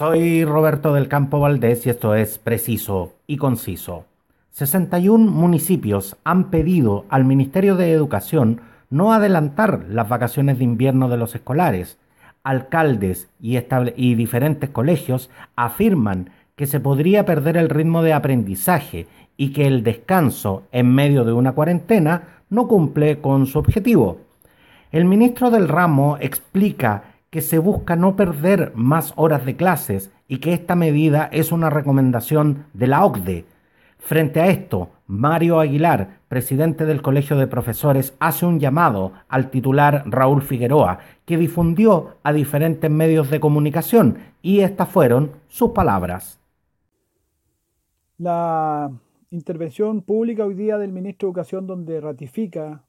Soy Roberto del Campo Valdés y esto es preciso y conciso. 61 municipios han pedido al Ministerio de Educación no adelantar las vacaciones de invierno de los escolares. Alcaldes y, y diferentes colegios afirman que se podría perder el ritmo de aprendizaje y que el descanso en medio de una cuarentena no cumple con su objetivo. El ministro del ramo explica que se busca no perder más horas de clases y que esta medida es una recomendación de la OCDE. Frente a esto, Mario Aguilar, presidente del Colegio de Profesores, hace un llamado al titular Raúl Figueroa, que difundió a diferentes medios de comunicación, y estas fueron sus palabras. La intervención pública hoy día del ministro de Educación, donde ratifica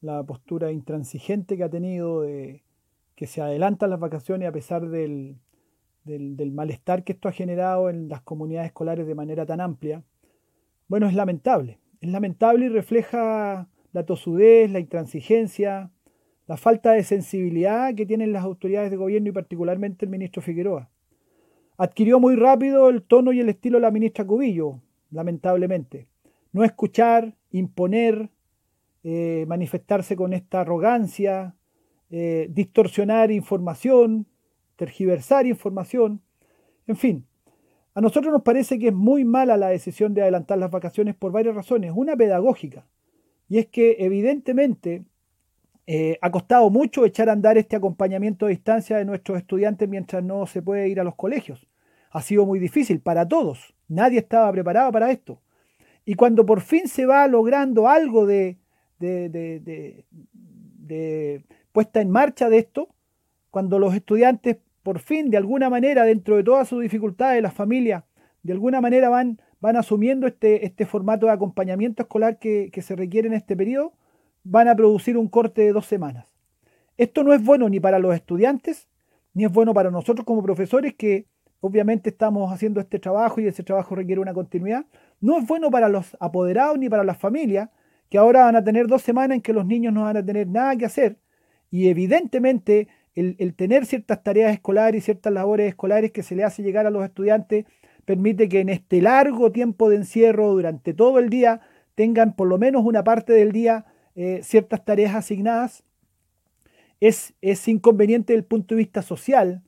la postura intransigente que ha tenido de que se adelantan las vacaciones a pesar del, del, malestar que esto ha generado en las comunidades escolares de manera tan amplia, bueno, es lamentable. Es lamentable y refleja la tosudez, la intransigencia, la falta de sensibilidad que tienen las autoridades de gobierno y particularmente el ministro Figueroa. Adquirió muy rápido el tono y el estilo de la ministra Cubillo, lamentablemente. No escuchar, imponer, eh, manifestarse con esta arrogancia, eh, distorsionar información, tergiversar información, en fin. A nosotros nos parece que es muy mala la decisión de adelantar las vacaciones por varias razones. Una pedagógica, y es que evidentemente eh, ha costado mucho echar a andar este acompañamiento a distancia de nuestros estudiantes mientras no se puede ir a los colegios. Ha sido muy difícil para todos. Nadie estaba preparado para esto. Y cuando por fin se va logrando algo de, puesta en marcha de esto, cuando los estudiantes por fin, de alguna manera, dentro de todas sus dificultades, las familias, de alguna manera van, van asumiendo este, este formato de acompañamiento escolar que, que se requiere en este periodo, van a producir un corte de dos semanas. Esto no es bueno ni para los estudiantes, ni es bueno para nosotros como profesores que obviamente estamos haciendo este trabajo y ese trabajo requiere una continuidad. No es bueno para los apoderados ni para las familias que ahora van a tener dos semanas en que los niños no van a tener nada que hacer y evidentemente el, tener ciertas tareas escolares y ciertas labores escolares que se le hace llegar a los estudiantes permite que en este largo tiempo de encierro, durante todo el día, tengan por lo menos una parte del día eh, ciertas tareas asignadas. Es, inconveniente desde el punto de vista social,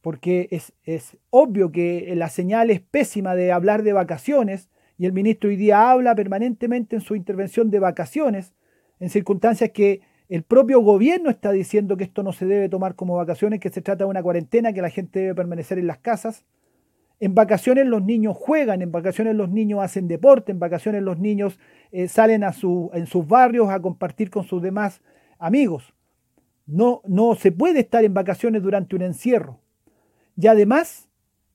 porque es, es obvio que la señal es pésima de hablar de vacaciones, y el ministro hoy día habla permanentemente en su intervención de vacaciones, en circunstancias que el propio gobierno está diciendo que esto no se debe tomar como vacaciones, que se trata de una cuarentena, que la gente debe permanecer en las casas. En vacaciones los niños juegan, en vacaciones los niños hacen deporte, en vacaciones los niños eh, salen a su, en sus barrios a compartir con sus demás amigos. No, no se puede estar en vacaciones durante un encierro. Y además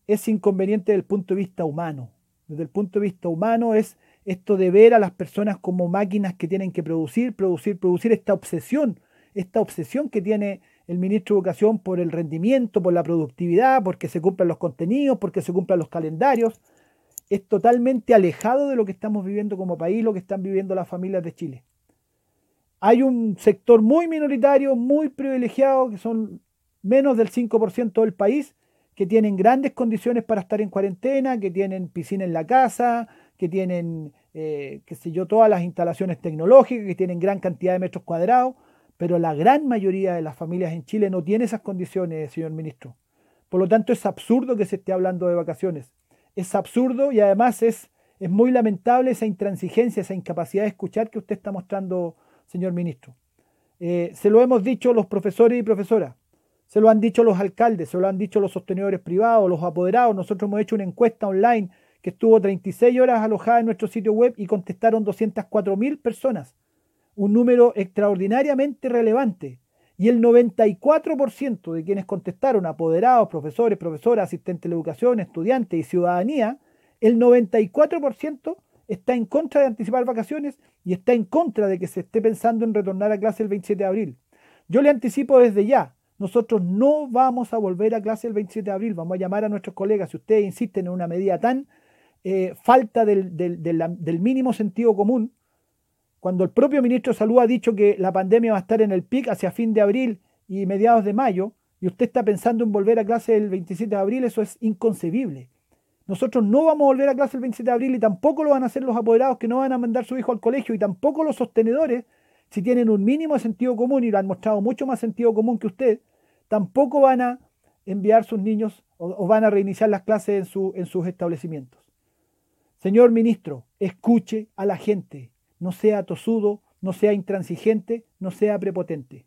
es inconveniente desde el punto de vista humano. Desde el punto de vista humano es esto de ver a las personas como máquinas que tienen que producir, producir, producir, esta obsesión, esta obsesión que tiene el ministro de Educación por el rendimiento, por la productividad, porque se cumplan los contenidos, porque se cumplan los calendarios, es totalmente alejado de lo que estamos viviendo como país, lo que están viviendo las familias de Chile. Hay un sector muy minoritario, muy privilegiado, que son menos del 5% del país, que tienen grandes condiciones para estar en cuarentena, que tienen piscina en la casa, que tienen, eh, qué sé yo, todas las instalaciones tecnológicas, que tienen gran cantidad de metros cuadrados, pero la gran mayoría de las familias en Chile no tiene esas condiciones, señor ministro. Por lo tanto, es absurdo que se esté hablando de vacaciones. Es absurdo y además es, es muy lamentable esa intransigencia, esa incapacidad de escuchar que usted está mostrando, señor ministro. Eh, se lo hemos dicho los profesores y profesoras, se lo han dicho los alcaldes, se lo han dicho los sostenedores privados, los apoderados. Nosotros hemos hecho una encuesta online que estuvo 36 horas alojada en nuestro sitio web y contestaron 204 mil personas, un número extraordinariamente relevante. Y el 94% de quienes contestaron, apoderados, profesores, profesoras, asistentes de educación, estudiantes y ciudadanía, el 94% está en contra de anticipar vacaciones y está en contra de que se esté pensando en retornar a clase el 27 de abril. Yo le anticipo desde ya, nosotros no vamos a volver a clase el 27 de abril, vamos a llamar a nuestros colegas, si ustedes insisten en una medida tan eh, falta del, mínimo sentido común, cuando el propio ministro de Salud ha dicho que la pandemia va a estar en el pic hacia fin de abril y mediados de mayo, y usted está pensando en volver a clase el 27 de abril, eso es inconcebible. Nosotros no vamos a volver a clase el 27 de abril y tampoco lo van a hacer los apoderados que no van a mandar su hijo al colegio y tampoco los sostenedores, si tienen un mínimo de sentido común y lo han mostrado mucho más sentido común que usted, tampoco van a enviar sus niños o, van a reiniciar las clases en, en sus establecimientos. Señor ministro, escuche a la gente, no sea tosudo, no sea intransigente, no sea prepotente.